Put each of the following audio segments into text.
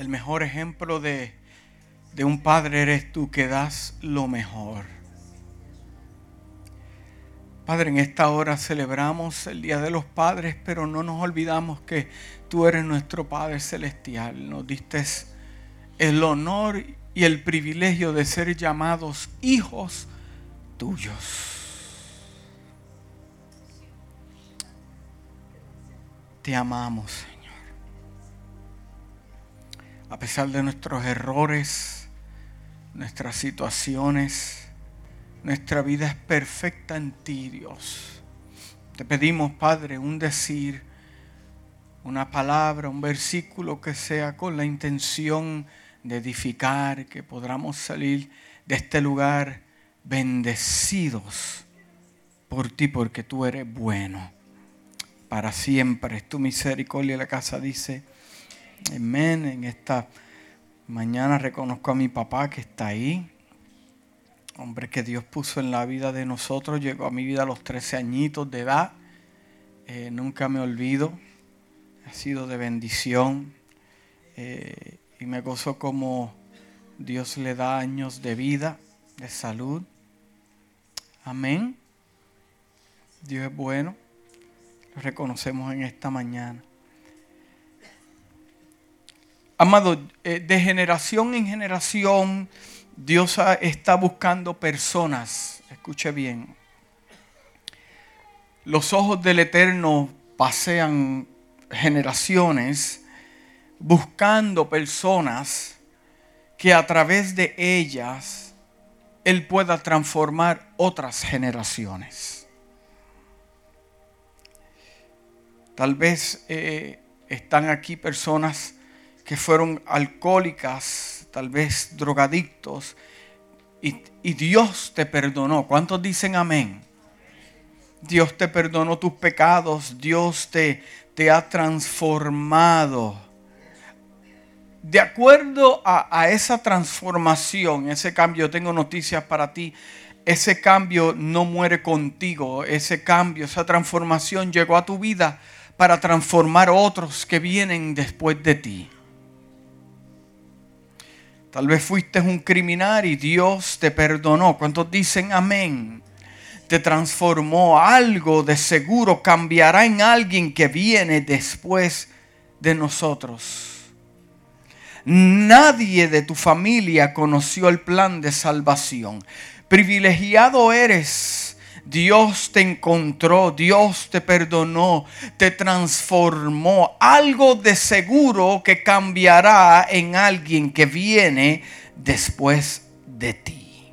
El mejor ejemplo de, de un padre eres tú que das lo mejor. Padre, en esta hora celebramos el Día de los Padres, pero no nos olvidamos que tú eres nuestro Padre Celestial. Nos diste el honor y el privilegio de ser llamados hijos tuyos. Te amamos, Señor. A pesar de nuestros errores, nuestras situaciones, nuestra vida es perfecta en ti, Dios. Te pedimos, Padre, un decir, una palabra, un versículo que sea con la intención de edificar, que podamos salir de este lugar bendecidos por ti, porque tú eres bueno. Para siempre es tu misericordia. La casa dice, amén. En esta mañana reconozco a mi papá que está ahí. Hombre que Dios puso en la vida de nosotros. Llegó a mi vida a los 13 añitos de edad. Eh, nunca me olvido. Ha sido de bendición. Eh, y me gozo como Dios le da años de vida, de salud. Amén. Dios es bueno. Lo reconocemos en esta mañana. Amado, eh, de generación en generación, Dios está buscando personas. Escuche bien. Los ojos del Eterno pasean generaciones buscando personas que a través de ellas Él pueda transformar otras generaciones. Tal vez eh, están aquí personas que fueron alcohólicas, tal vez drogadictos, y, Dios te perdonó. ¿Cuántos dicen amén? Dios te perdonó tus pecados, Dios te, te ha transformado de acuerdo a, esa transformación, ese cambio, tengo noticias para ti. Ese cambio no muere contigo. Ese cambio, esa transformación llegó a tu vida para transformar otros que vienen después de ti. Tal vez fuiste un criminal y Dios te perdonó. ¿Cuántos dicen amén? Te transformó. Algo de seguro cambiará en alguien que viene después de nosotros. Nadie de tu familia conoció el plan de salvación. Privilegiado eres. Dios te encontró, Dios te perdonó, te transformó. Algo de seguro que cambiará en alguien que viene después de ti.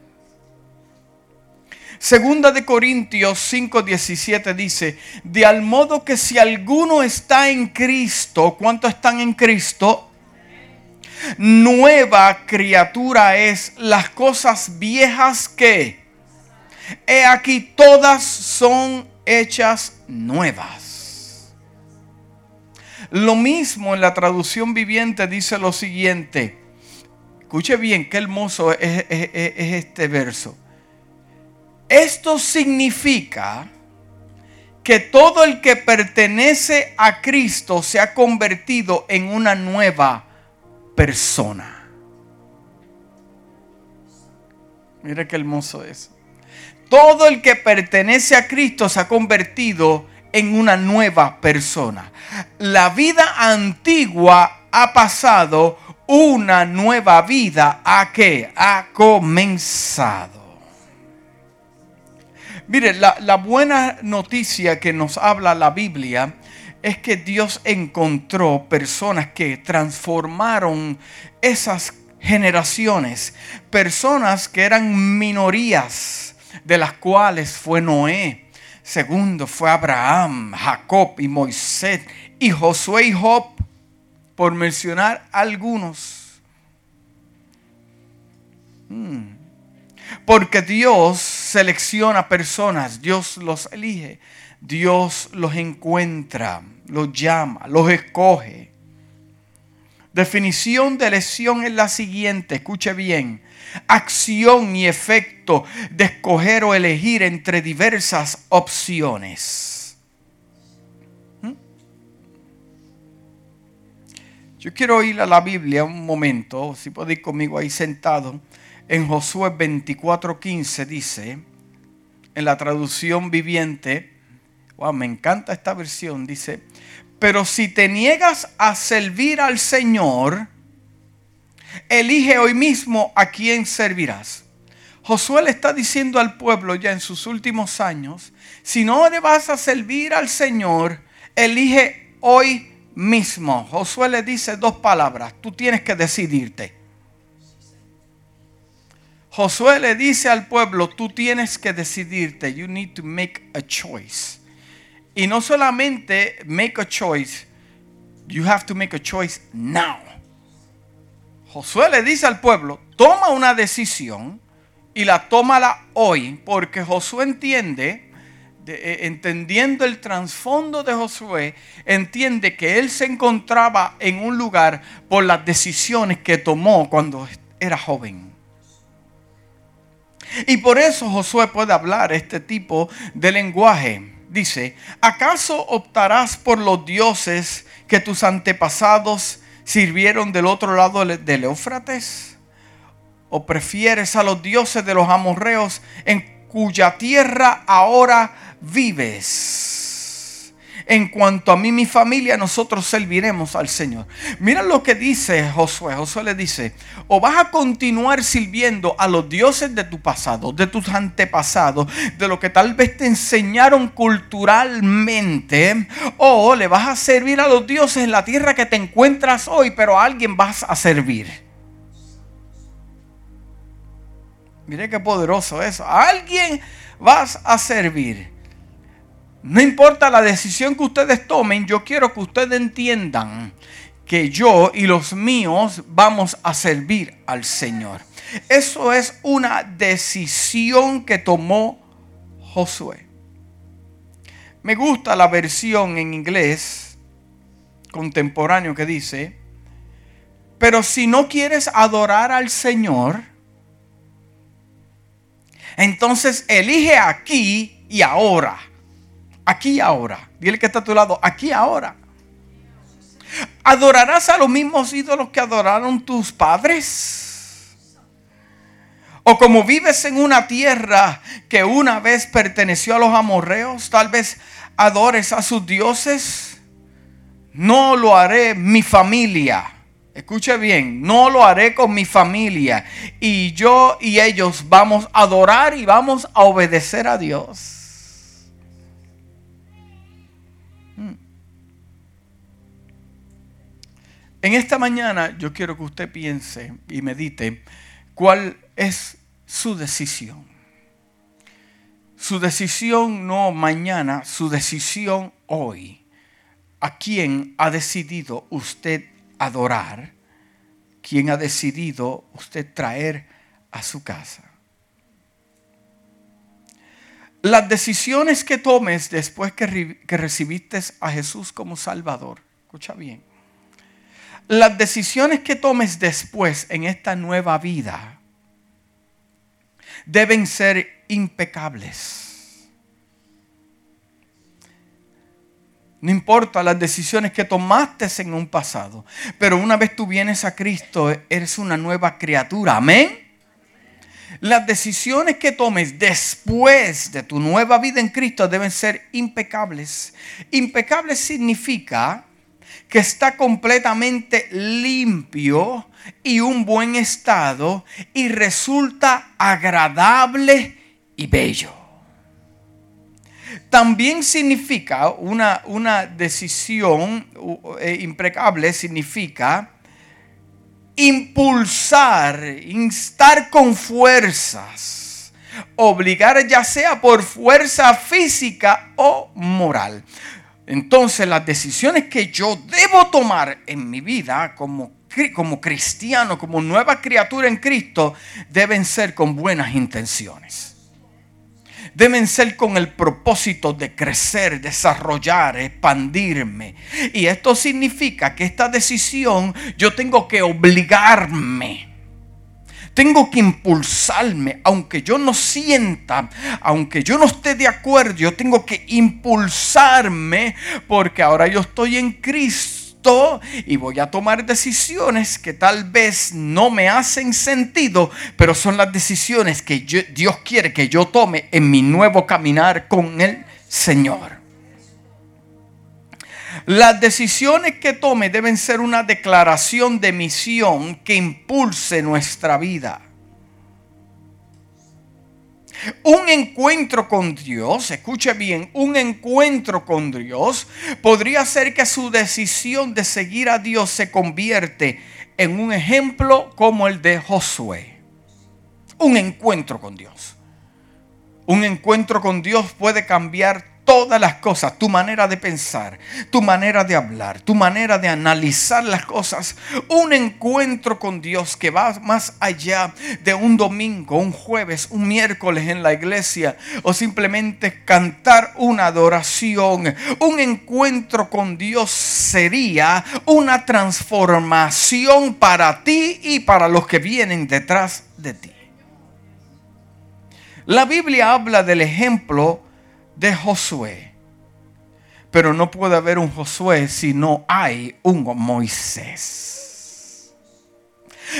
Segunda de Corintios 5:17 dice, de al modo que si alguno está en Cristo, ¿cuántos están en Cristo? nueva criatura es las cosas viejas que he aquí todas son hechas nuevas. Lo mismo en la traducción viviente dice lo siguiente. Escuche bien, qué hermoso es, es este verso. Esto significa que todo el que pertenece a Cristo se ha convertido en una nueva persona. Mira qué hermoso es. Todo el que pertenece a Cristo se ha convertido en una nueva persona. La vida antigua ha pasado, una nueva vida a que ha comenzado. Mire, la, la, buena noticia que nos habla la Biblia es que Dios encontró personas que transformaron esas generaciones, personas que eran minorías, de las cuales fue Noé, segundo fue Abraham, Jacob y Moisés, y Josué y Job, por mencionar algunos. Hmm. Porque Dios selecciona personas, Dios los elige. Dios los encuentra, los llama, los escoge. Definición de elección es la siguiente, escuche bien. Acción y efecto de escoger o elegir entre diversas opciones. ¿Mm? Yo quiero ir a la Biblia un momento, si puede ir conmigo ahí sentado. En Josué 24:15 dice, en la traducción viviente, wow, me encanta esta versión, dice, pero si te niegas a servir al Señor, elige hoy mismo a quién servirás. Josué le está diciendo al pueblo ya en sus últimos años, si no le vas a servir al Señor, elige hoy mismo. Josué le dice dos palabras, tú tienes que decidirte. Josué le dice al pueblo, tú tienes que decidirte, you need to make a choice. Y no solamente make a choice, you have to make a choice now. Josué le dice al pueblo, toma una decisión y la tómala hoy, porque Josué entiende eh, entendiendo el trasfondo de Josué, entiende que él se encontraba en un lugar por las decisiones que tomó cuando era joven. Y por eso Josué puede hablar este tipo de lenguaje. Dice, ¿acaso optarás por los dioses que tus antepasados sirvieron del otro lado del Éufrates? ¿O prefieres a los dioses de los amorreos en cuya tierra ahora vives. En cuanto a mí mi familia, nosotros serviremos al Señor. Mira lo que dice Josué. Josué le dice, o vas a continuar sirviendo a los dioses de tu pasado, de tus antepasados, de lo que tal vez te enseñaron culturalmente, o le vas a servir a los dioses en la tierra que te encuentras hoy, pero a alguien vas a servir. Mire qué poderoso eso. A alguien vas a servir. No importa la decisión que ustedes tomen, yo quiero que ustedes entiendan que yo y los míos vamos a servir al Señor. Eso es una decisión que tomó Josué. Me gusta la versión en inglés contemporáneo que dice, pero si no quieres adorar al Señor, entonces elige aquí y ahora aquí y ahora. Dile que está a tu lado, aquí ahora. ¿Adorarás a los mismos ídolos que adoraron tus padres? O como vives en una tierra que una vez perteneció a los amorreos, tal vez adores a sus dioses. No lo haré mi familia. Escuche bien, no lo haré con mi familia. Y yo y ellos vamos a adorar y vamos a obedecer a Dios. En esta mañana yo quiero que usted piense y medite cuál es su decisión. Su decisión no mañana, su decisión hoy. ¿A quién ha decidido usted adorar? ¿Quién ha decidido usted traer a su casa? Las decisiones que tomes después que, recibiste a Jesús como Salvador, escucha bien, las decisiones que tomes después en esta nueva vida deben ser impecables. No importa las decisiones que tomaste en un pasado, pero una vez tú vienes a Cristo, eres una nueva criatura. Amén. Las decisiones que tomes después de tu nueva vida en Cristo deben ser impecables. Impecables significa que está completamente limpio y un buen estado y resulta agradable y bello. También significa una, una decisión eh, impecable, significa impulsar, instar con fuerzas, obligar ya sea por fuerza física o moral. Entonces las decisiones que yo debo tomar en mi vida como, como cristiano, como nueva criatura en Cristo, deben ser con buenas intenciones. Deben ser con el propósito de crecer, desarrollar, expandirme. Y esto significa que esta decisión yo tengo que obligarme tengo que impulsarme, aunque yo no sienta, aunque yo no esté de acuerdo, yo tengo que impulsarme porque ahora yo estoy en Cristo y voy a tomar decisiones que tal vez no me hacen sentido, pero son las decisiones que Dios quiere que yo tome en mi nuevo caminar con el Señor. Las decisiones que tome deben ser una declaración de misión que impulse nuestra vida. Un encuentro con Dios, escuche bien, un encuentro con Dios podría ser que su decisión de seguir a Dios se convierte en un ejemplo como el de Josué. Un encuentro con Dios. Un encuentro con Dios puede cambiar todas las cosas, tu manera de pensar, tu manera de hablar, tu manera de analizar las cosas. Un encuentro con Dios que va más allá de un domingo, un jueves, un miércoles en la iglesia o simplemente cantar una adoración. Un encuentro con Dios sería una transformación para ti y para los que vienen detrás de ti. La Biblia habla del ejemplo de Josué. Pero no puede haber un Josué si no hay un Moisés.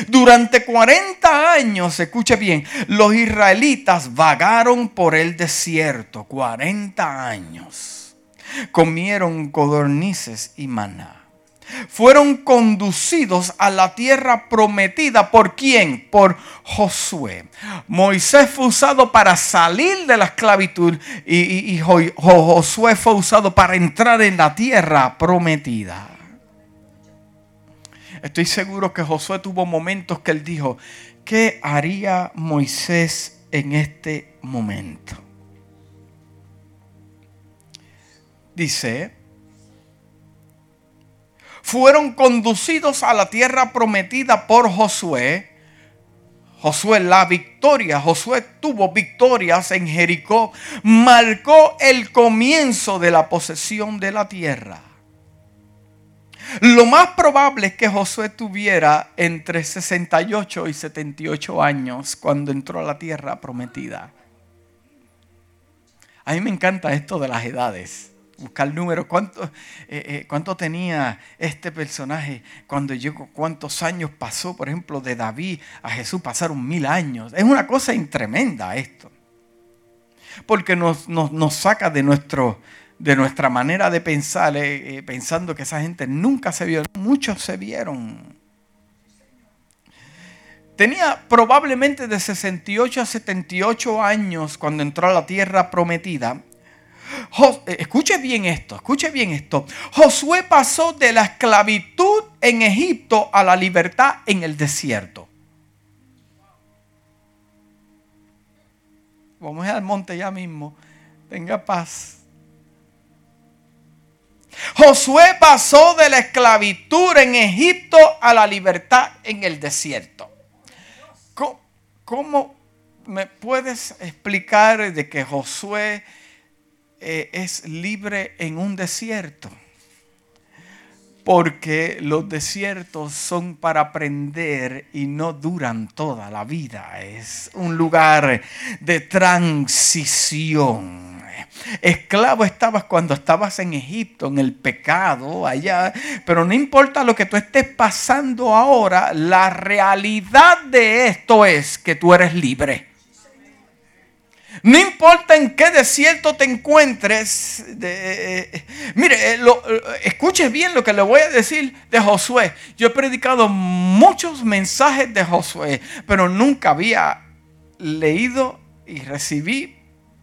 Durante 40 años, escuche bien, los israelitas vagaron por el desierto. 40 años. Comieron codornices y maná fueron conducidos a la tierra prometida. ¿Por quién? Por Josué. Moisés fue usado para salir de la esclavitud y, Josué fue usado para entrar en la tierra prometida. Estoy seguro que Josué tuvo momentos que él dijo, ¿qué haría Moisés en este momento? Dice, fueron conducidos a la tierra prometida por Josué. Josué la victoria, Josué tuvo victorias en Jericó, marcó el comienzo de la posesión de la tierra. Lo más probable es que Josué tuviera entre 68 y 78 años cuando entró a la tierra prometida. A mí me encanta esto de las edades buscar números. ¿Cuánto, eh, eh, ¿Cuánto tenía este personaje cuando llegó? ¿Cuántos años pasó, por ejemplo, de David a Jesús? Pasaron mil años. Es una cosa tremenda esto. Porque nos, saca de, nuestro, de nuestra manera de pensar, eh, pensando que esa gente nunca se vio. Muchos se vieron. Tenía probablemente de 68 a 78 años cuando entró a la tierra prometida eh, escuche bien esto, escuche bien esto. Josué pasó de la esclavitud en Egipto a la libertad en el desierto. Vamos al monte ya mismo. Tenga paz. Josué pasó de la esclavitud en Egipto a la libertad en el desierto. ¿Cómo, cómo me puedes explicar de que Josué eh, es libre en un desierto. Porque los desiertos son para aprender y no duran toda la vida. Es un lugar de transición. Esclavo estabas cuando estabas en Egipto, en el pecado, allá. Pero no importa lo que tú estés pasando ahora, la realidad de esto es que tú eres libre. No importa en qué desierto te encuentres. Eh, eh, mire, eh, escuche bien lo que le voy a decir de Josué. Yo he predicado muchos mensajes de Josué, pero nunca había leído y recibí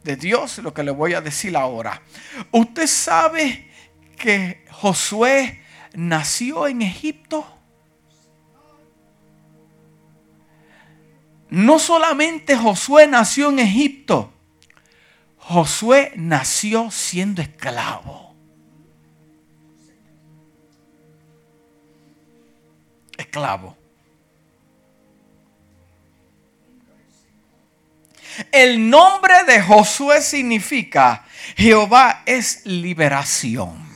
de Dios lo que le voy a decir ahora. Usted sabe que Josué nació en Egipto. No solamente Josué nació en Egipto, Josué nació siendo esclavo. Esclavo. El nombre de Josué significa Jehová es liberación.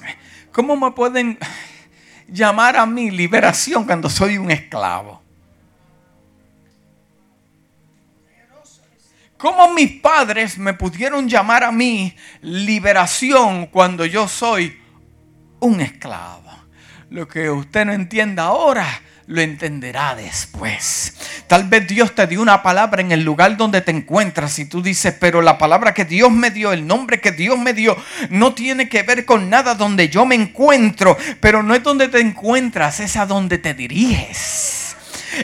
¿Cómo me pueden llamar a mí liberación cuando soy un esclavo? ¿Cómo mis padres me pudieron llamar a mí liberación cuando yo soy un esclavo? Lo que usted no entienda ahora, lo entenderá después. Tal vez Dios te dio una palabra en el lugar donde te encuentras y tú dices, pero la palabra que Dios me dio, el nombre que Dios me dio, no tiene que ver con nada donde yo me encuentro, pero no es donde te encuentras, es a donde te diriges.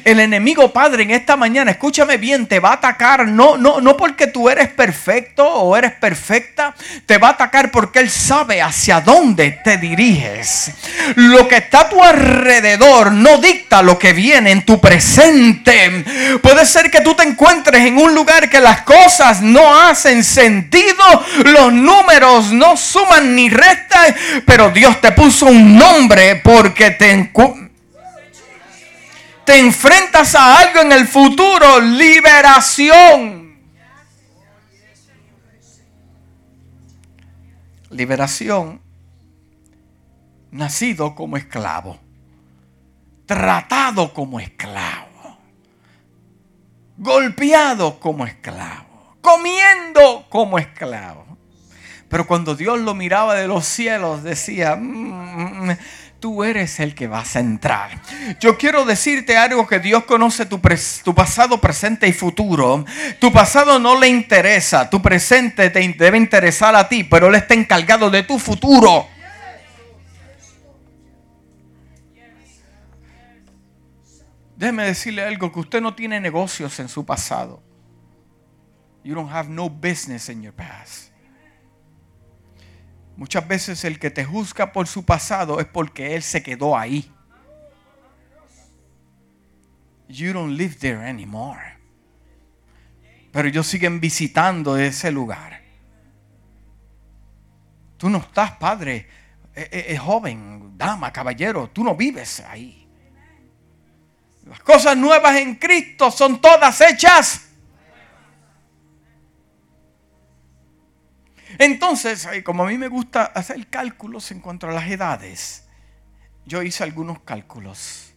El enemigo, Padre, en esta mañana, escúchame bien, te va a atacar no, no, no porque tú eres perfecto o eres perfecta, te va a atacar porque Él sabe hacia dónde te diriges. Lo que está a tu alrededor no dicta lo que viene en tu presente. Puede ser que tú te encuentres en un lugar que las cosas no hacen sentido, los números no suman ni restan, pero Dios te puso un nombre porque te encuentras te enfrentas a algo en el futuro, liberación. Liberación, nacido como esclavo, tratado como esclavo, golpeado como esclavo, comiendo como esclavo. Pero cuando Dios lo miraba de los cielos, decía, mm, mm, tú eres el que vas a entrar. Yo quiero decirte algo que Dios conoce tu, pasado, presente y futuro. Tu pasado no le interesa, tu presente te debe interesar a ti, pero Él está encargado de tu futuro. Déjeme decirle algo, que usted no tiene negocios en su pasado. You don't have no business in your past. Muchas veces el que te juzga por su pasado es porque él se quedó ahí. You don't live there anymore. Pero ellos siguen visitando ese lugar. Tú no estás, padre, eh, joven, dama, caballero, tú no vives ahí. Las cosas nuevas en Cristo son todas hechas Entonces, como a mí me gusta hacer cálculos en cuanto a las edades, yo hice algunos cálculos.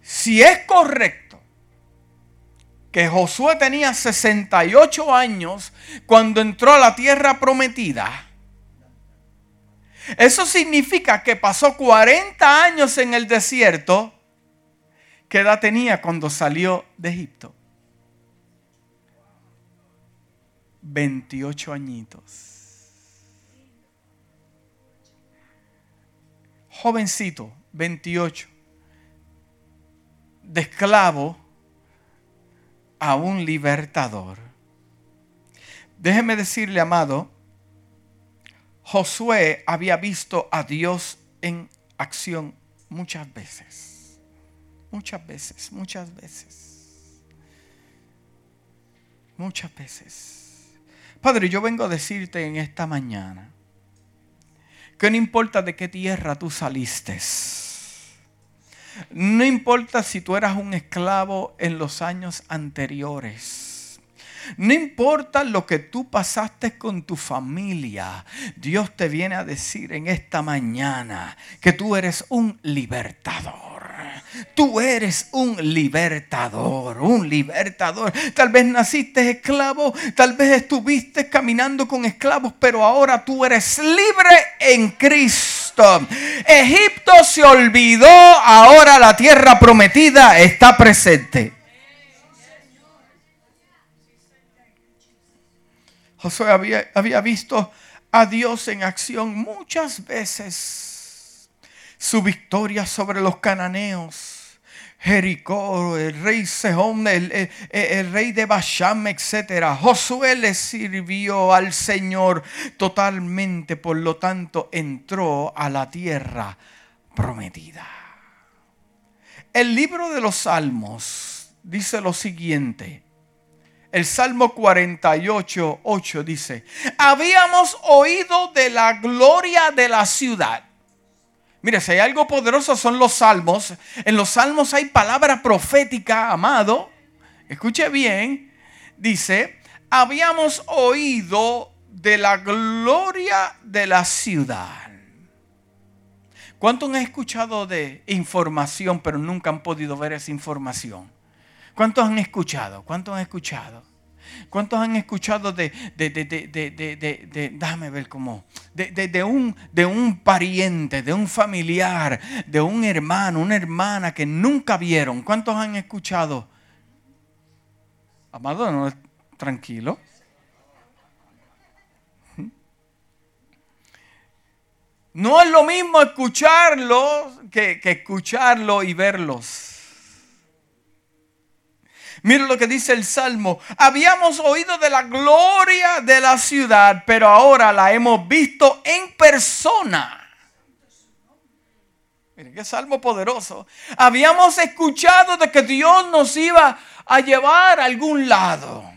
Si es correcto que Josué tenía 68 años cuando entró a la tierra prometida, eso significa que pasó 40 años en el desierto. ¿Qué edad tenía cuando salió de Egipto? 28 añitos. Jovencito, 28. De esclavo a un libertador. Déjeme decirle, amado, Josué había visto a Dios en acción muchas veces. Muchas veces, muchas veces. Muchas veces. Padre, yo vengo a decirte en esta mañana que no importa de qué tierra tú saliste. No importa si tú eras un esclavo en los años anteriores. No importa lo que tú pasaste con tu familia. Dios te viene a decir en esta mañana que tú eres un libertador. Tú eres un libertador, un libertador. Tal vez naciste esclavo, tal vez estuviste caminando con esclavos, pero ahora tú eres libre en Cristo. Egipto se olvidó, ahora la tierra prometida está presente. Josué había, había visto a Dios en acción muchas veces su victoria sobre los cananeos. Jericó, el rey Sehón, el, rey de Basham, etc. Josué le sirvió al Señor totalmente, por lo tanto entró a la tierra prometida. El libro de los Salmos dice lo siguiente. El Salmo 48, 8 dice, habíamos oído de la gloria de la ciudad Mire, si hay algo poderoso son los salmos. En los salmos hay palabra profética, amado. Escuche bien. Dice, habíamos oído de la gloria de la ciudad. ¿Cuántos han escuchado de información pero nunca han podido ver esa información? ¿Cuántos han escuchado? ¿Cuántos han escuchado? ¿Cuántos han escuchado de, de, de, de déjame ver cómo, de, un, de un pariente, de un familiar, de un hermano, una hermana que nunca vieron? ¿Cuántos han escuchado? Amado, no, tranquilo. No es lo mismo escucharlo que, que escucharlo y verlos. Mira lo que dice el Salmo. Habíamos oído de la gloria de la ciudad, pero ahora la hemos visto en persona. Miren qué salmo poderoso. Habíamos escuchado de que Dios nos iba a llevar a algún lado.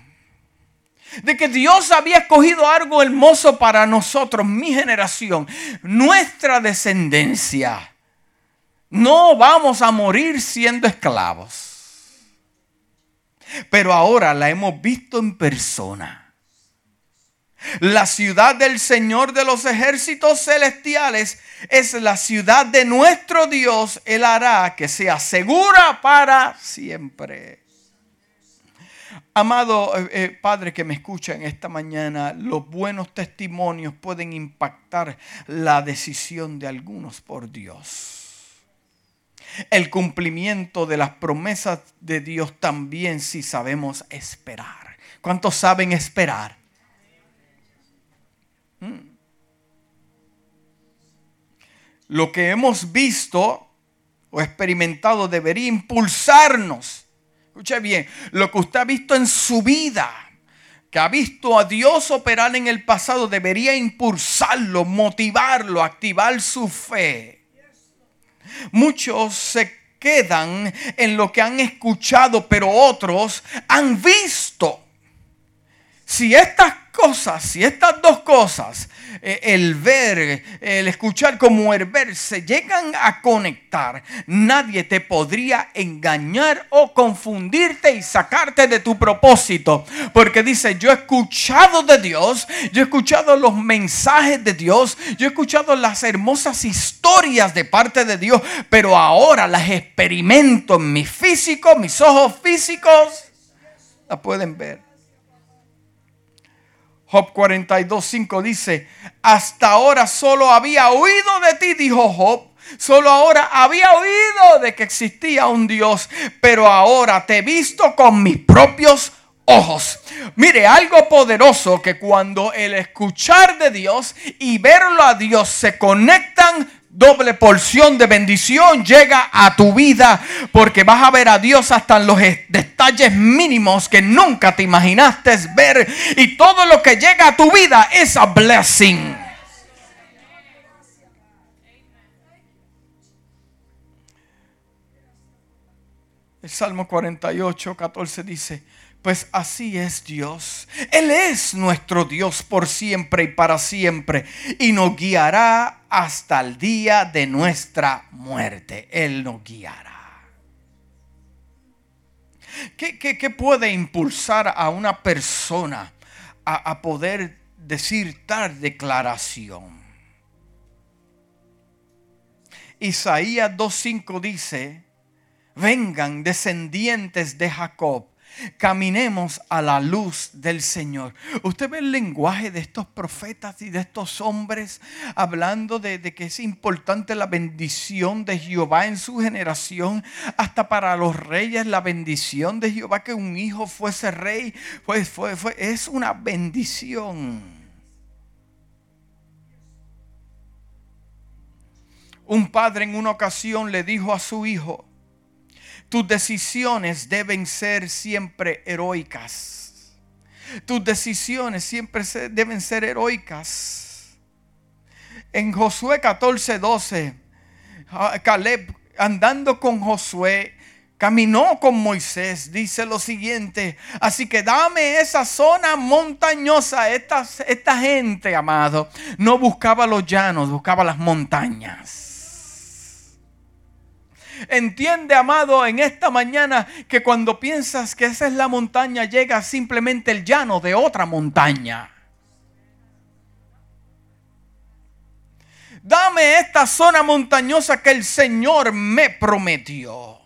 De que Dios había escogido algo hermoso para nosotros, mi generación, nuestra descendencia. No vamos a morir siendo esclavos pero ahora la hemos visto en persona. La ciudad del Señor de los ejércitos celestiales es la ciudad de nuestro Dios. Él hará que sea segura para siempre. Amado eh, eh, Padre que me escucha en esta mañana, los buenos testimonios pueden impactar la decisión de algunos por Dios el cumplimiento de las promesas de Dios también si sabemos esperar. ¿Cuántos saben esperar? Mm. Lo que hemos visto o experimentado debería impulsarnos. Escuche bien, lo que usted ha visto en su vida, que ha visto a Dios operar en el pasado, debería impulsarlo, motivarlo, activar su fe. Muchos se quedan en lo que han escuchado, pero otros han visto. Si estas cosas, si estas dos cosas, eh, el ver, el escuchar como el ver, se llegan a conectar, nadie te podría engañar o confundirte y sacarte de tu propósito. Porque dice, yo he escuchado de Dios, yo he escuchado los mensajes de Dios, yo he escuchado las hermosas historias de parte de Dios, pero ahora las experimento en mi físico, mis ojos físicos, la pueden ver. Job 42, dice, hasta ahora solo había oído de ti, dijo Job. Solo ahora había oído de que existía un Dios, pero ahora te he visto con mis propios ojos. Mire, algo poderoso que cuando el escuchar de Dios y verlo a Dios se conectan, doble porción de bendición llega a tu vida porque vas a ver a Dios hasta en los detalles mínimos que nunca te imaginaste ver y todo lo que llega a tu vida es a blessing. El Salmo 48, 14 dice, pues así es Dios. Él es nuestro Dios por siempre y para siempre. Y nos guiará hasta el día de nuestra muerte. Él nos guiará. ¿Qué, puede impulsar a una persona a, a poder decir tal declaración? Isaías 2.5 dice, vengan descendientes de Jacob caminemos a la luz del Señor. Usted ve el lenguaje de estos profetas y de estos hombres hablando de, que es importante la bendición de Jehová en su generación, hasta para los reyes la bendición de Jehová que un hijo fuese rey, pues fue, es una bendición. Un padre en una ocasión le dijo a su hijo, tus decisiones deben ser siempre heroicas. Tus decisiones siempre deben ser heroicas. En Josué 14, 12, ah, Caleb andando con Josué, caminó con Moisés, dice lo siguiente, así que dame esa zona montañosa, esta, esta gente, amado, no buscaba los llanos, buscaba las montañas. Entiende, amado, en esta mañana que cuando piensas que esa es la montaña, llega simplemente el llano de otra montaña. Dame esta zona montañosa que el Señor me prometió.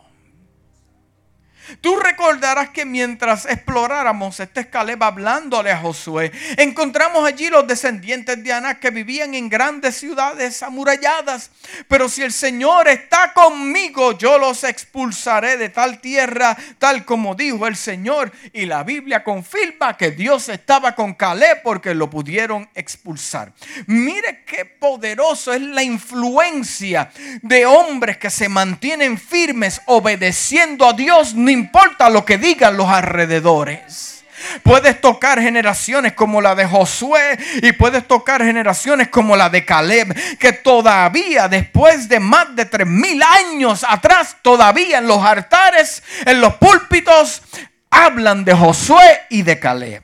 Tú recordarás que mientras exploráramos este escaleba hablándole a Josué, encontramos allí los descendientes de Aná que vivían en grandes ciudades amuralladas. Pero si el Señor está conmigo, yo los expulsaré de tal tierra, tal como dijo el Señor. Y la Biblia confirma que Dios estaba con Caleb porque lo pudieron expulsar. Mire qué poderoso es la influencia de hombres que se mantienen firmes obedeciendo a Dios importa lo que digan los alrededores. Puedes tocar generaciones como la de Josué y puedes tocar generaciones como la de Caleb, que todavía después de más de tres mil años atrás, todavía en los altares, en los púlpitos, hablan de Josué y de Caleb.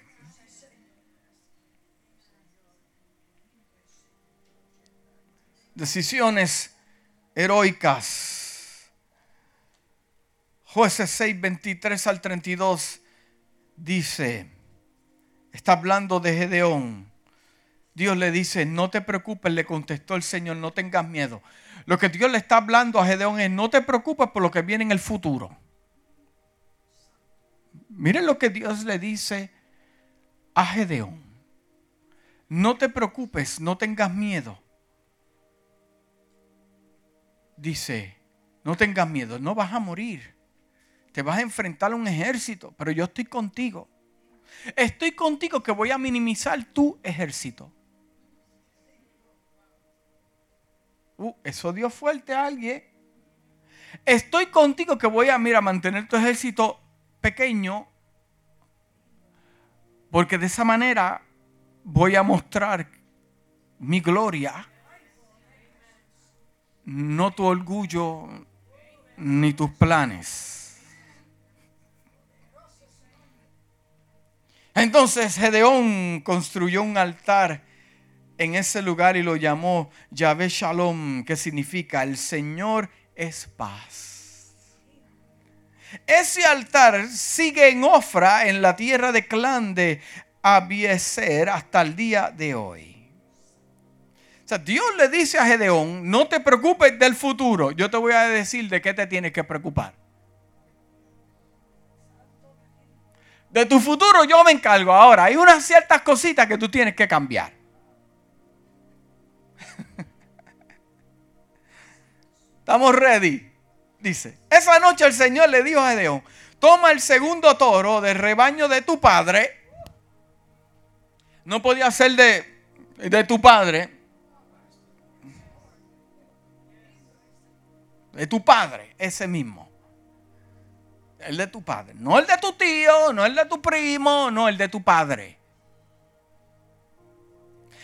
Decisiones heroicas Jueces 6, 23 al 32 dice, está hablando de Gedeón. Dios le dice, no te preocupes, le contestó el Señor, no tengas miedo. Lo que Dios le está hablando a Gedeón es, no te preocupes por lo que viene en el futuro. Miren lo que Dios le dice a Gedeón. No te preocupes, no tengas miedo. Dice, no tengas miedo, no vas a morir. Te vas a enfrentar a un ejército, pero yo estoy contigo. Estoy contigo que voy a minimizar tu ejército. Uh, eso dio fuerte a alguien. Estoy contigo que voy a, mira, mantener tu ejército pequeño. Porque de esa manera voy a mostrar mi gloria. No tu orgullo ni tus planes. Entonces Gedeón construyó un altar en ese lugar y lo llamó Yahvé Shalom, que significa el Señor es paz. Ese altar sigue en Ofra, en la tierra de clan de Abieser, hasta el día de hoy. O sea, Dios le dice a Gedeón, no te preocupes del futuro, yo te voy a decir de qué te tienes que preocupar. De tu futuro yo me encargo. Ahora, hay unas ciertas cositas que tú tienes que cambiar. Estamos ready. Dice, esa noche el Señor le dijo a Gedeón, toma el segundo toro del rebaño de tu padre. No podía ser de, de tu padre. De tu padre, ese mismo. El de tu padre. No el de tu tío, no el de tu primo, no el de tu padre.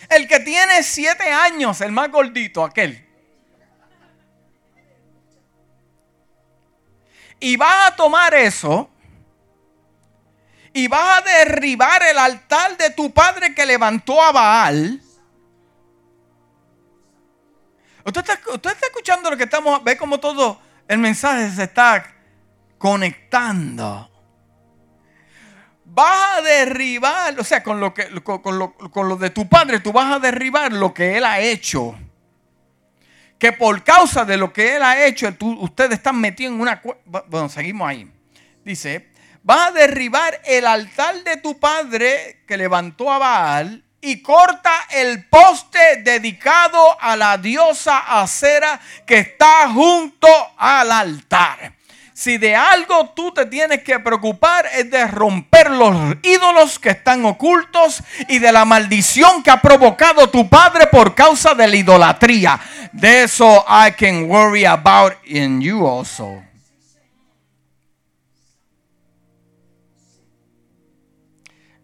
El que tiene siete años, el más gordito, aquel. Y vas a tomar eso y vas a derribar el altar de tu padre que levantó a Baal. Usted está, usted está escuchando lo que estamos, ve como todo el mensaje se está conectando. Vas a derribar, o sea, con lo, que, con, lo, de tu padre, tú vas a derribar lo que él ha hecho. Que por causa de lo que él ha hecho, ustedes están metidos en una... Bueno, seguimos ahí. Dice, vas a derribar el altar de tu padre que levantó a Baal y corta el poste dedicado a la diosa acera que está junto al altar. Si de algo tú te tienes que preocupar es de romper los ídolos que están ocultos y de la maldición que ha provocado tu padre por causa de la idolatría. De eso I can worry about in you also.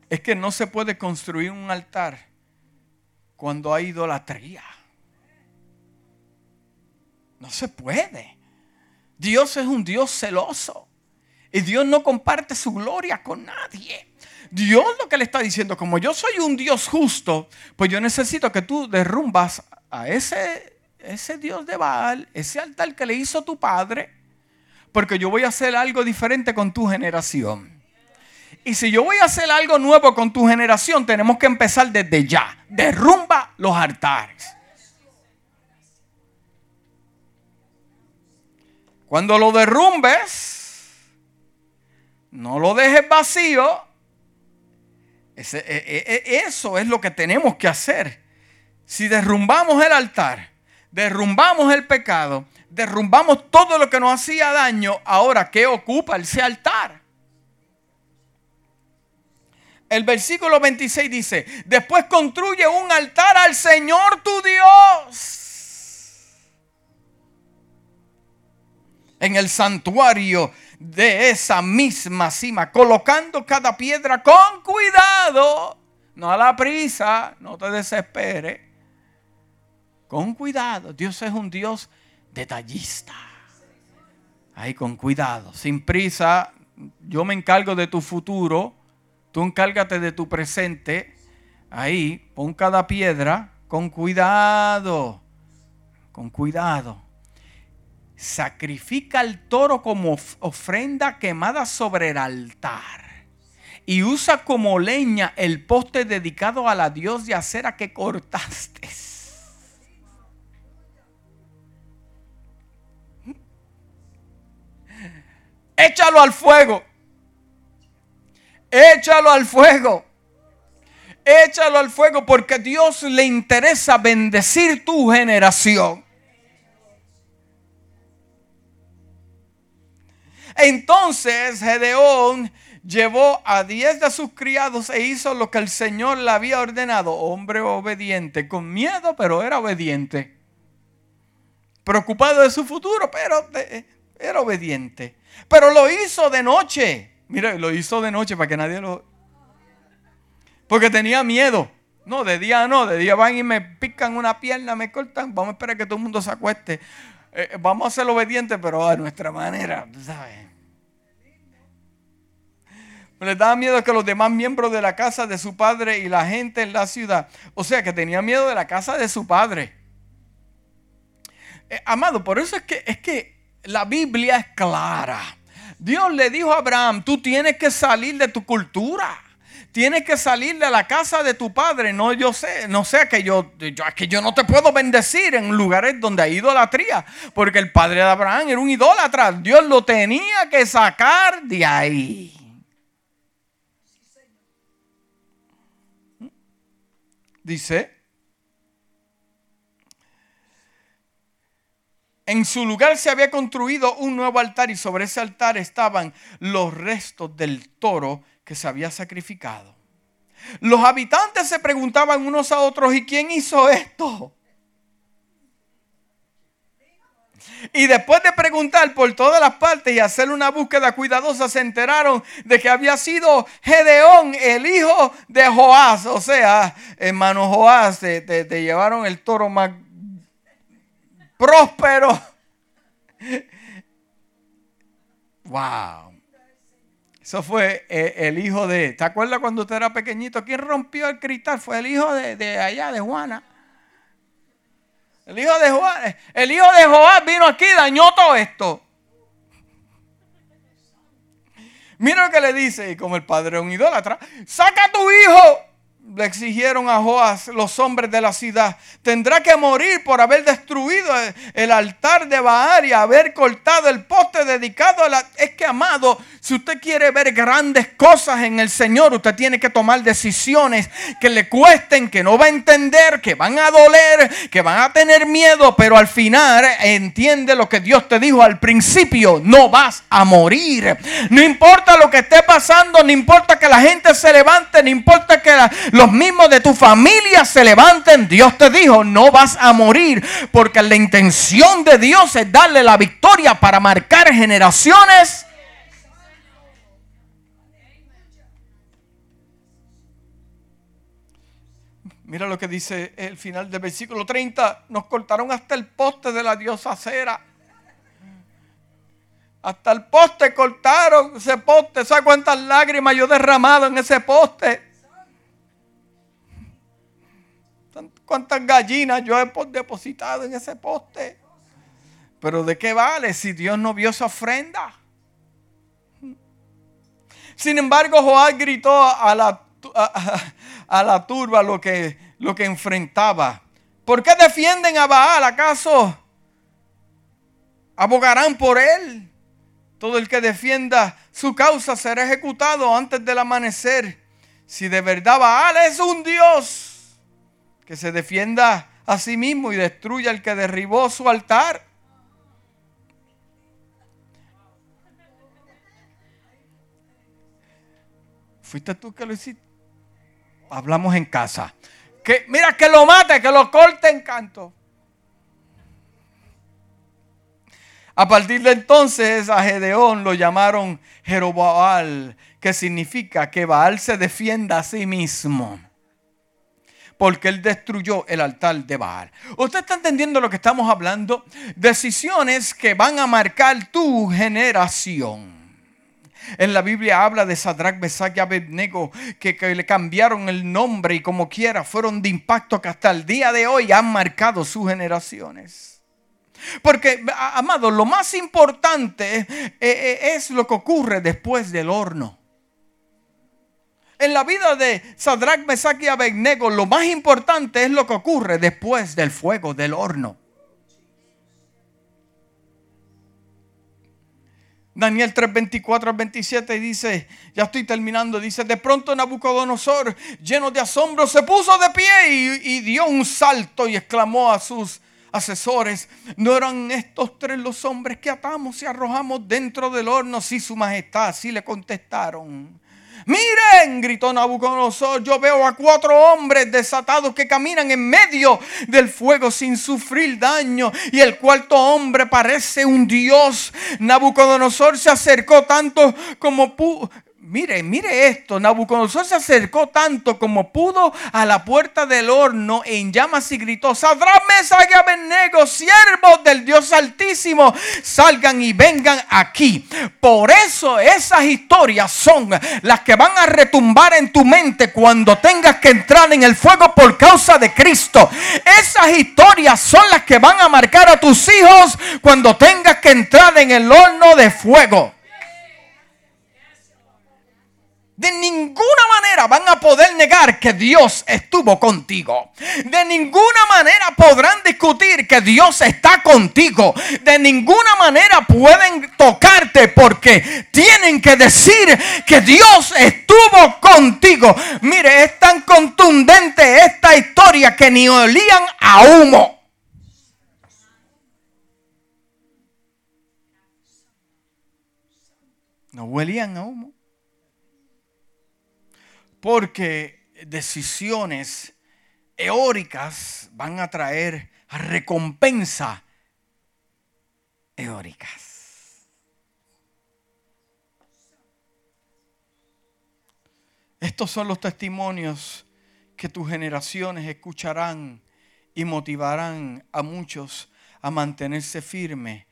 Es que no se puede construir un altar cuando hay idolatría. No se puede. Dios es un Dios celoso. Y Dios no comparte su gloria con nadie. Dios lo que le está diciendo, como yo soy un Dios justo, pues yo necesito que tú derrumbas a ese, ese Dios de Baal, ese altar que le hizo tu padre, porque yo voy a hacer algo diferente con tu generación. Y si yo voy a hacer algo nuevo con tu generación, tenemos que empezar desde ya. Derrumba los altares. Cuando lo derrumbes, no lo dejes vacío. E, e, e, eso es lo que tenemos que hacer. Si derrumbamos el altar, derrumbamos el pecado, derrumbamos todo lo que nos hacía daño, ahora, ¿qué ocupa ese altar? El versículo 26 dice, después construye un altar al Señor tu Dios. En el santuario de esa misma cima, colocando cada piedra con cuidado, no a la prisa, no te desesperes, con cuidado. Dios es un Dios detallista. Ahí con cuidado, sin prisa, yo me encargo de tu futuro, tú encárgate de tu presente. Ahí, pon cada piedra con cuidado, con cuidado sacrifica al toro como ofrenda quemada sobre el altar y usa como leña el poste dedicado a la Dios de acera que cortaste. Échalo al fuego. Échalo al fuego. Échalo al fuego porque Dios le interesa bendecir tu generación. Entonces Gedeón llevó a diez de sus criados e hizo lo que el Señor le había ordenado. Hombre obediente, con miedo, pero era obediente. Preocupado de su futuro, pero era obediente. Pero lo hizo de noche. Mira, lo hizo de noche para que nadie lo... Porque tenía miedo. No, de día no, de día van y me pican una pierna, me cortan. Vamos a esperar que todo el mundo se acueste. Eh, vamos a ser obedientes, pero a nuestra manera, ¿sabes? Le daba miedo que los demás miembros de la casa de su padre y la gente en la ciudad, o sea, que tenía miedo de la casa de su padre. Eh, amado, por eso es que, es que la Biblia es clara. Dios le dijo a Abraham, tú tienes que salir de tu cultura. Tienes que salir de la casa de tu padre. No, yo sé, no sé que yo, yo, que yo no te puedo bendecir en lugares donde hay idolatría. Porque el padre de Abraham era un idólatra. Dios lo tenía que sacar de ahí. Dice, en su lugar se había construido un nuevo altar y sobre ese altar estaban los restos del toro que se había sacrificado. Los habitantes se preguntaban unos a otros, ¿y quién hizo esto? Y después de preguntar por todas las partes y hacer una búsqueda cuidadosa, se enteraron de que había sido Gedeón, el hijo de Joás. O sea, hermano Joás, te, te llevaron el toro más próspero. Wow. Eso fue eh, el hijo de. ¿Te acuerdas cuando usted era pequeñito? ¿Quién rompió el cristal? Fue el hijo de, de allá, de Juana. El hijo de Joás, el hijo de vino aquí y dañó todo esto. Mira lo que le dice, y como el padre es un idólatra, saca a tu hijo le exigieron a Joás los hombres de la ciudad. Tendrá que morir por haber destruido el altar de Baal y haber cortado el poste dedicado a la... Es que, amado, si usted quiere ver grandes cosas en el Señor, usted tiene que tomar decisiones que le cuesten, que no va a entender, que van a doler, que van a tener miedo, pero al final entiende lo que Dios te dijo al principio, no vas a morir. No importa lo que esté pasando, no importa que la gente se levante, no importa que los mismos de tu familia se levanten, Dios te dijo, no vas a morir, porque la intención de Dios es darle la victoria para marcar generaciones. Mira lo que dice el final del versículo 30. Nos cortaron hasta el poste de la diosa Cera. Hasta el poste cortaron ese poste. ¿Sabes cuántas lágrimas yo he derramado en ese poste? Cuántas gallinas yo he depositado en ese poste. Pero ¿de qué vale si Dios no vio esa ofrenda? Sin embargo, Joás gritó a la, a, la turba lo que, lo que enfrentaba. ¿Por qué defienden a Baal? ¿Acaso abogarán por él? Todo el que defienda su causa será ejecutado antes del amanecer. Si de verdad Baal es un Dios, que se defienda a sí mismo y destruya al que derribó su altar. ¿Fuiste tú que lo hiciste? Hablamos en casa. Que, mira, que lo mate, que lo corte en canto. A partir de entonces a Gedeón lo llamaron Jeroboal, que significa que Baal se defienda a sí mismo. Porque él destruyó el altar de Baal. ¿Usted está entendiendo lo que estamos hablando? Decisiones que van a marcar tu generación. En la Biblia habla de Sadrach, Mesach y Abednego que, le cambiaron el nombre y como quiera fueron de impacto que hasta el día de hoy han marcado sus generaciones. Porque, amado, lo más importante eh, eh, es lo que ocurre después del horno. En la vida de Sadrach, Mesach y Abednego, lo más importante es lo que ocurre después del fuego, del horno. Daniel 3, 24 al 27 dice, ya estoy terminando, dice, de pronto Nabucodonosor, lleno de asombro, se puso de pie y, y dio un salto y exclamó a sus asesores, ¿no eran estos tres los hombres que atamos y arrojamos dentro del horno? Sí, su majestad, sí le contestaron. Miren, gritó Nabucodonosor, yo veo a cuatro hombres desatados que caminan en medio del fuego sin sufrir daño. Y el cuarto hombre parece un dios. Nabucodonosor se acercó tanto como pudo Mire, mire esto. Nabucodonosor se acercó tanto como pudo a la puerta del horno en llamas y gritó: Sadrán, Mesach y Abednego, siervos del Dios Altísimo, salgan y vengan aquí. Por eso esas historias son las que van a retumbar en tu mente cuando tengas que entrar en el fuego por causa de Cristo. Esas historias son las que van a marcar a tus hijos cuando tengas que entrar en el horno de fuego. De ninguna manera van a poder negar que Dios estuvo contigo. De ninguna manera podrán discutir que Dios está contigo. De ninguna manera pueden tocarte porque tienen que decir que Dios estuvo contigo. Mire, es tan contundente esta historia que ni olían a humo. No huelían a humo. Porque decisiones eóricas van a traer recompensa eóricas. Estos son los testimonios que tus generaciones escucharán y motivarán a muchos a mantenerse firmes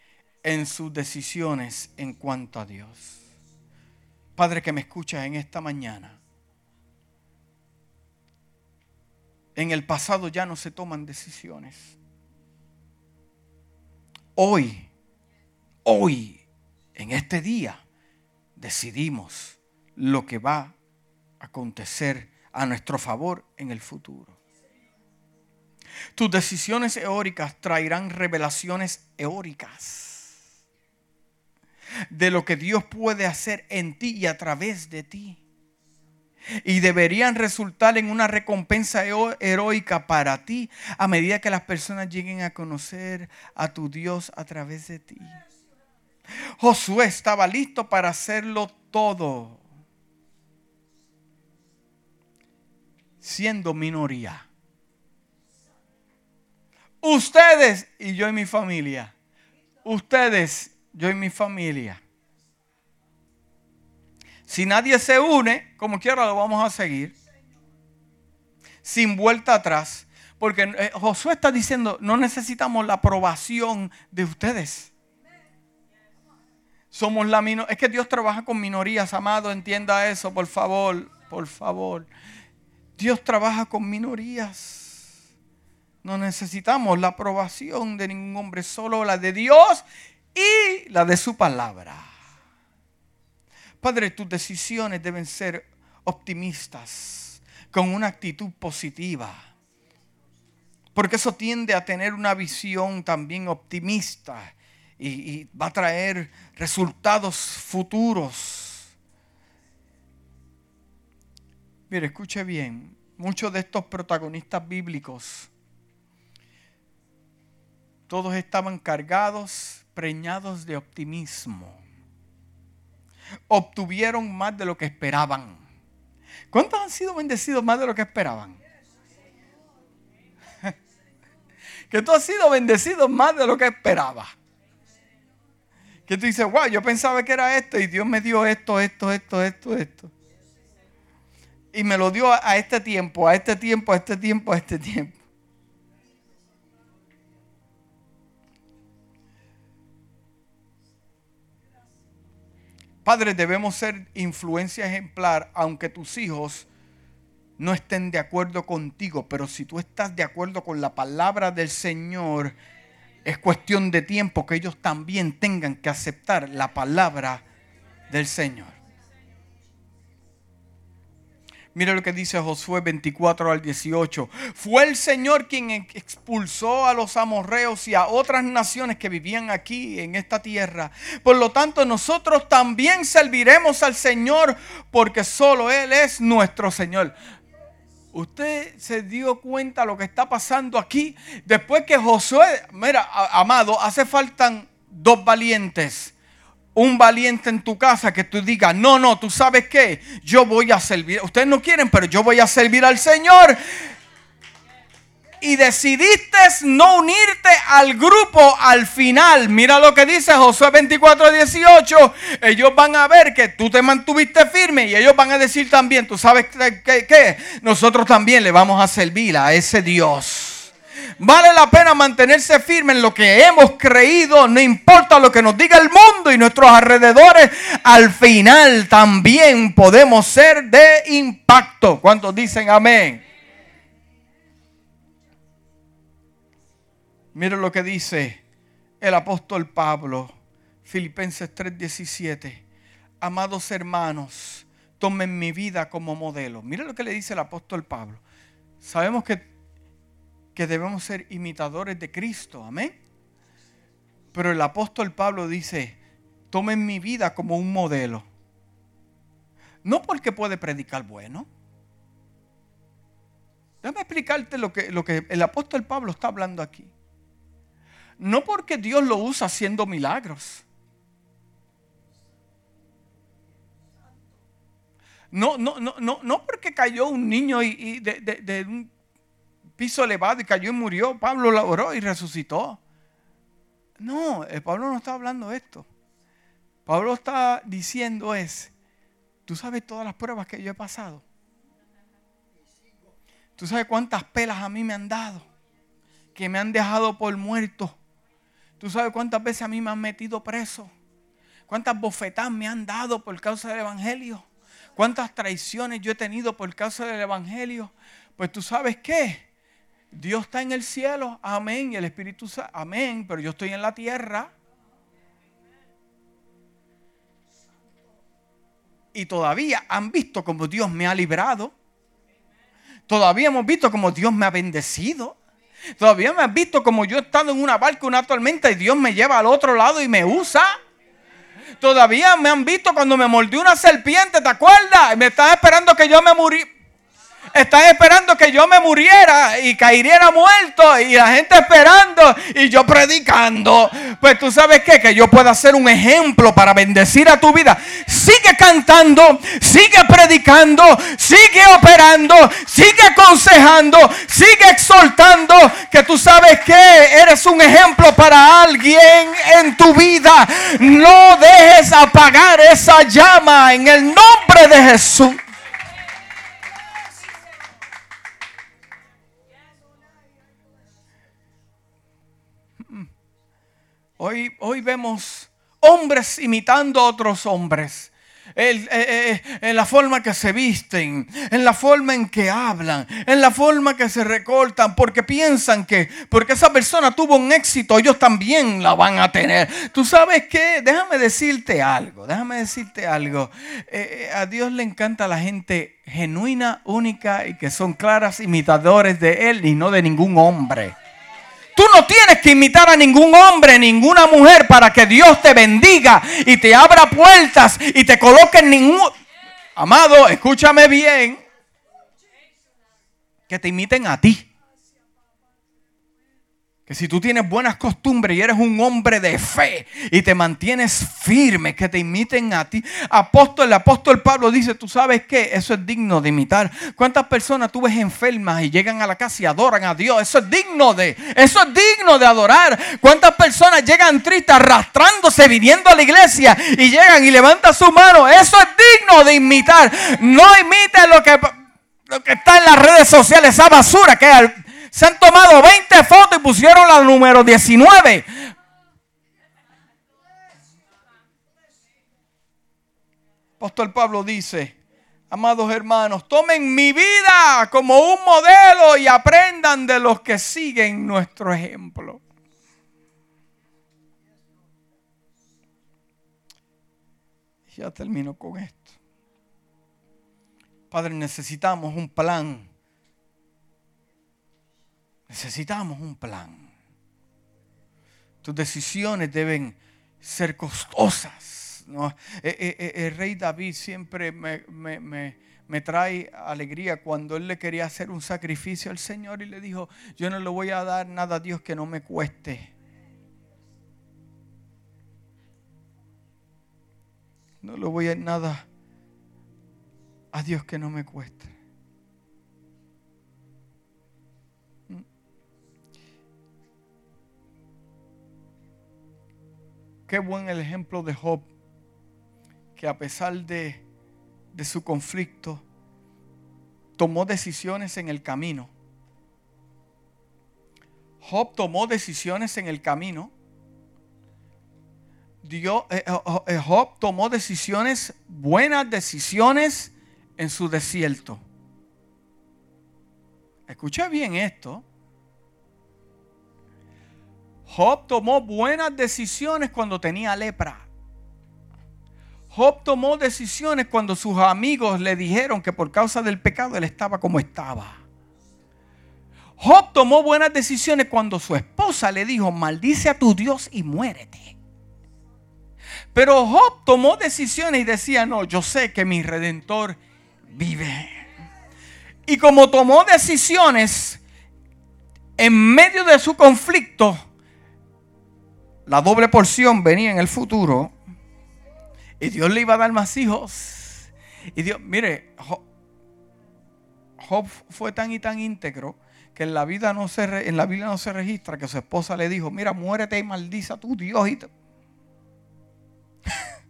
en sus decisiones en cuanto a Dios. Padre que me escuchas en esta mañana. En el pasado ya no se toman decisiones. Hoy, hoy, en este día, decidimos lo que va a acontecer a nuestro favor en el futuro. Tus decisiones eóricas traerán revelaciones eóricas de lo que Dios puede hacer en ti y a través de ti y deberían resultar en una recompensa heroica para ti a medida que las personas lleguen a conocer a tu Dios a través de ti. Josué estaba listo para hacerlo todo, siendo minoría. Ustedes y yo y mi familia. Ustedes, yo y mi familia si nadie se une, como quiera lo vamos a seguir. Sin vuelta atrás. Porque eh, Josué está diciendo, no necesitamos la aprobación de ustedes. Somos la minoría. Es que Dios trabaja con minorías, amado. Entienda eso, por favor. Por favor. Dios trabaja con minorías. No necesitamos la aprobación de ningún hombre, solo la de Dios y la de su palabra. Padre, tus decisiones deben ser optimistas, con una actitud positiva. Porque eso tiende a tener una visión también optimista y, va a traer resultados futuros. Mire, escuche bien, muchos de estos protagonistas bíblicos, todos estaban cargados, preñados de optimismo. Obtuvieron más de lo que esperaban. ¿Cuántos han sido bendecidos más de lo que esperaban? que tú has sido bendecido más de lo que esperaba. Que tú dices, wow, yo pensaba que era esto y Dios me dio esto, esto, esto, esto, esto. Y me lo dio a este tiempo, a este tiempo, a este tiempo, a este tiempo. Padre, debemos ser influencia ejemplar, aunque tus hijos no estén de acuerdo contigo, pero si tú estás de acuerdo con la palabra del Señor, es cuestión de tiempo que ellos también tengan que aceptar la palabra del Señor. Mira lo que dice Josué 24 al 18. Fue el Señor quien expulsó a los amorreos y a otras naciones que vivían aquí en esta tierra. Por lo tanto, nosotros también serviremos al Señor porque solo Él es nuestro Señor. Usted se dio cuenta lo que está pasando aquí. Después que Josué, mira, amado, hace falta dos valientes. Un valiente en tu casa que tú digas, no, no, tú sabes qué, yo voy a servir. Ustedes no quieren, pero yo voy a servir al Señor y decidiste no unirte al grupo al final, mira lo que dice Josué 24, 18, ellos van a ver que tú te mantuviste firme y ellos van a decir también, tú sabes que, nosotros también le vamos a servir a ese Dios. Vale la pena mantenerse firme en lo que hemos creído, no importa lo que nos diga el mundo y nuestros alrededores, al final también podemos ser de impacto. ¿Cuántos dicen amén? Mira lo que dice el apóstol Pablo, Filipenses 3:17. Amados hermanos, tomen mi vida como modelo. Mira lo que le dice el apóstol Pablo. Sabemos que, que debemos ser imitadores de Cristo, amén. Pero el apóstol Pablo dice, tomen mi vida como un modelo. No porque puede predicar bueno. Déjame explicarte lo que, lo que el apóstol Pablo está hablando aquí. No porque Dios lo usa haciendo milagros. No, no, no, no, no porque cayó un niño y, de, un piso elevado y cayó y murió. Pablo lo oró y resucitó. No, el Pablo no está hablando esto. Pablo está diciendo es, tú sabes todas las pruebas que yo he pasado. Tú sabes cuántas pelas a mí me han dado, que me han dejado por muerto. ¿Tú sabes cuántas veces a mí me han metido preso? ¿Cuántas bofetadas me han dado por causa del Evangelio? ¿Cuántas traiciones yo he tenido por causa del Evangelio? Pues tú sabes qué? Dios está en el cielo, amén, y el Espíritu, amén, pero yo estoy en la tierra. Y todavía han visto como Dios me ha librado. Todavía hemos visto como Dios me ha bendecido. Todavía me has visto como yo he estado en una barca, una tormenta y Dios me lleva al otro lado y me usa. Todavía me han visto cuando me mordió una serpiente, ¿te acuerdas? Me estaba esperando que yo me muriera están esperando que yo me muriera y caería muerto y la gente esperando y yo predicando. Pues tú sabes qué, que yo pueda ser un ejemplo para bendecir a tu vida. Sigue cantando, sigue predicando, sigue operando, sigue aconsejando, sigue exhortando que tú sabes que eres un ejemplo para alguien en tu vida. No dejes apagar esa llama en el nombre de Jesús. Hoy, vemos hombres imitando a otros hombres. Eh, eh, en la forma que se visten, en la forma en que hablan, en la forma que se recortan, porque piensan que porque esa persona tuvo un éxito, ellos también la van a tener. Tú sabes qué, déjame decirte algo, déjame decirte algo. Eh, a Dios le encanta la gente genuina, única y que son claras imitadores de Él y no de ningún hombre. Tú no tienes que imitar a ningún hombre, ninguna mujer para que Dios te bendiga y te abra puertas y te coloque en ningún... Amado, escúchame bien. Que te imiten a ti. Que si tú tienes buenas costumbres y eres un hombre de fe y te mantienes firme, que te imiten a ti. Apóstol, el apóstol Pablo dice, tú sabes que eso es digno de imitar. ¿Cuántas personas tú ves enfermas y llegan a la casa y adoran a Dios? Eso es digno de, eso es digno de adorar. ¿Cuántas personas llegan tristes arrastrándose, viniendo a la iglesia y llegan y levantan su mano? Eso es digno de imitar. No imiten lo que, lo que está en las redes sociales, esa basura que es se han tomado 20 fotos y pusieron la número 19. Apóstol Pablo dice, amados hermanos, tomen mi vida como un modelo y aprendan de los que siguen nuestro ejemplo. Ya termino con esto. Padre, necesitamos un plan Necesitamos un plan. Tus decisiones deben ser costosas. E, e, e, el, rey David siempre me, trae alegría cuando él le quería hacer un sacrificio al Señor y le dijo, yo no le voy a dar nada a Dios que no me cueste. No le voy a dar nada a Dios que no me cueste. Qué buen el ejemplo de Job, que a pesar de, de su conflicto, tomó decisiones en el camino. Job tomó decisiones en el camino. Dios, eh, eh, eh, Job tomó decisiones, buenas decisiones en su desierto. Escucha bien esto. Job tomó buenas decisiones cuando tenía lepra. Job tomó decisiones cuando sus amigos le dijeron que por causa del pecado él estaba como estaba. Job tomó buenas decisiones cuando su esposa le dijo, maldice a tu Dios y muérete. Pero Job tomó decisiones y decía, no, yo sé que mi redentor vive. Y como tomó decisiones en medio de su conflicto, la doble porción venía en el futuro y Dios le iba a dar más hijos. Y Dios, mire, Job, fue tan y tan íntegro que en la vida no se en la Biblia no se registra que su esposa le dijo, mira, muérete y maldiza a tu Dios.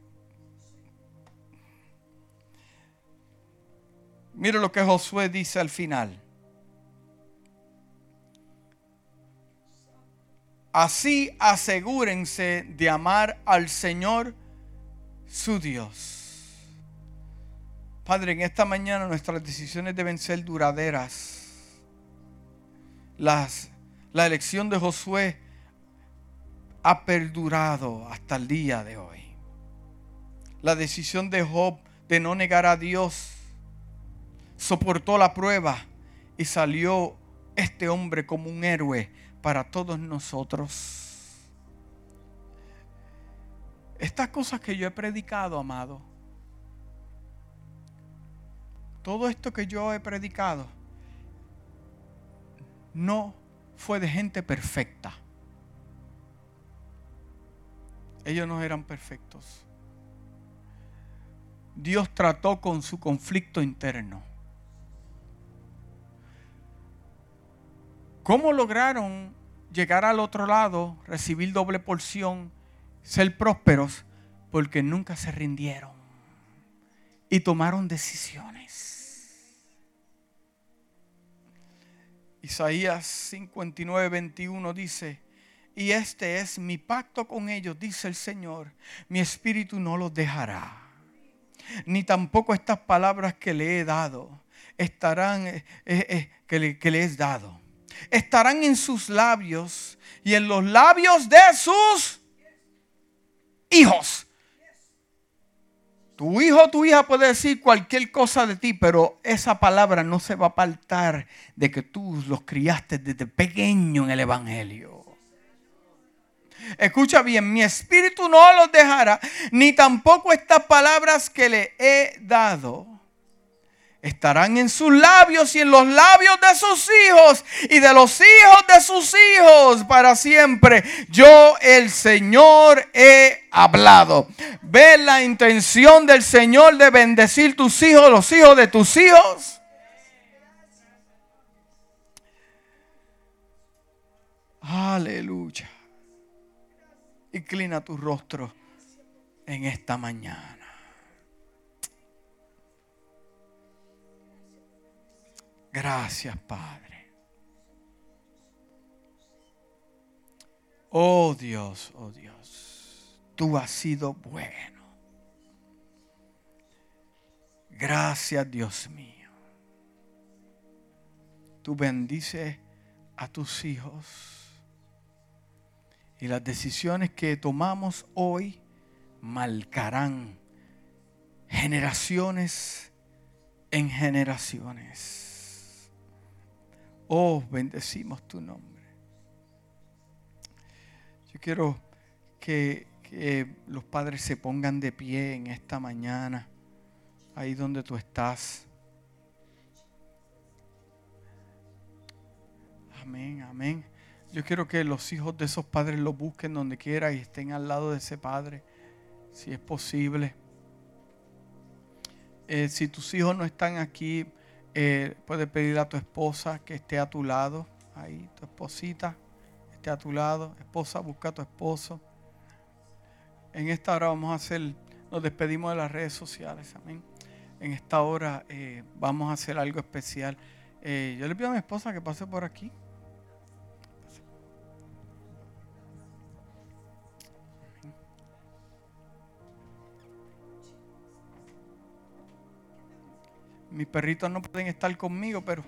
mire lo que Josué dice al final. Así asegúrense de amar al Señor su Dios. Padre, en esta mañana nuestras decisiones deben ser duraderas. Las, la elección de Josué ha perdurado hasta el día de hoy. La decisión de Job de no negar a Dios soportó la prueba y salió este hombre como un héroe para todos nosotros. Estas cosas que yo he predicado, amado, todo esto que yo he predicado, no fue de gente perfecta. Ellos no eran perfectos. Dios trató con su conflicto interno. ¿Cómo lograron llegar al otro lado, recibir doble porción, ser prósperos? Porque nunca se rindieron y tomaron decisiones. Isaías 59, 21 dice, y este es mi pacto con ellos, dice el Señor, mi espíritu no los dejará, ni tampoco estas palabras que le he dado estarán, eh, eh, que, que le he dado estarán en sus labios y en los labios de sus hijos. Tu hijo o tu hija puede decir cualquier cosa de ti, pero esa palabra no se va a apartar de que tú los criaste desde pequeño en el Evangelio. Escucha bien, mi espíritu no los dejará, ni tampoco estas palabras que le he dado estarán en sus labios y en los labios de sus hijos y de los hijos de sus hijos para siempre. Yo el Señor he hablado. ¿Ve la intención del Señor de bendecir tus hijos, los hijos de tus hijos? Aleluya. Inclina tu rostro en esta mañana. Gracias, Padre. Oh Dios, oh Dios, tú has sido bueno. Gracias, Dios mío. Tú bendices a tus hijos. Y las decisiones que tomamos hoy marcarán generaciones en generaciones. Oh, bendecimos tu nombre. Yo quiero que, los padres se pongan de pie en esta mañana, ahí donde tú estás. Amén, amén. Yo quiero que los hijos de esos padres lo busquen donde quiera y estén al lado de ese padre, si es posible. Eh, si tus hijos no están aquí, eh, puedes pedir a tu esposa que esté a tu lado, ahí, tu esposita, esté a tu lado. Esposa, busca a tu esposo. En esta hora vamos a hacer, nos despedimos de las redes sociales, amén. En esta hora eh, vamos a hacer algo especial. Eh, yo le pido a mi esposa que pase por aquí. Mis perritos no pueden estar conmigo, pero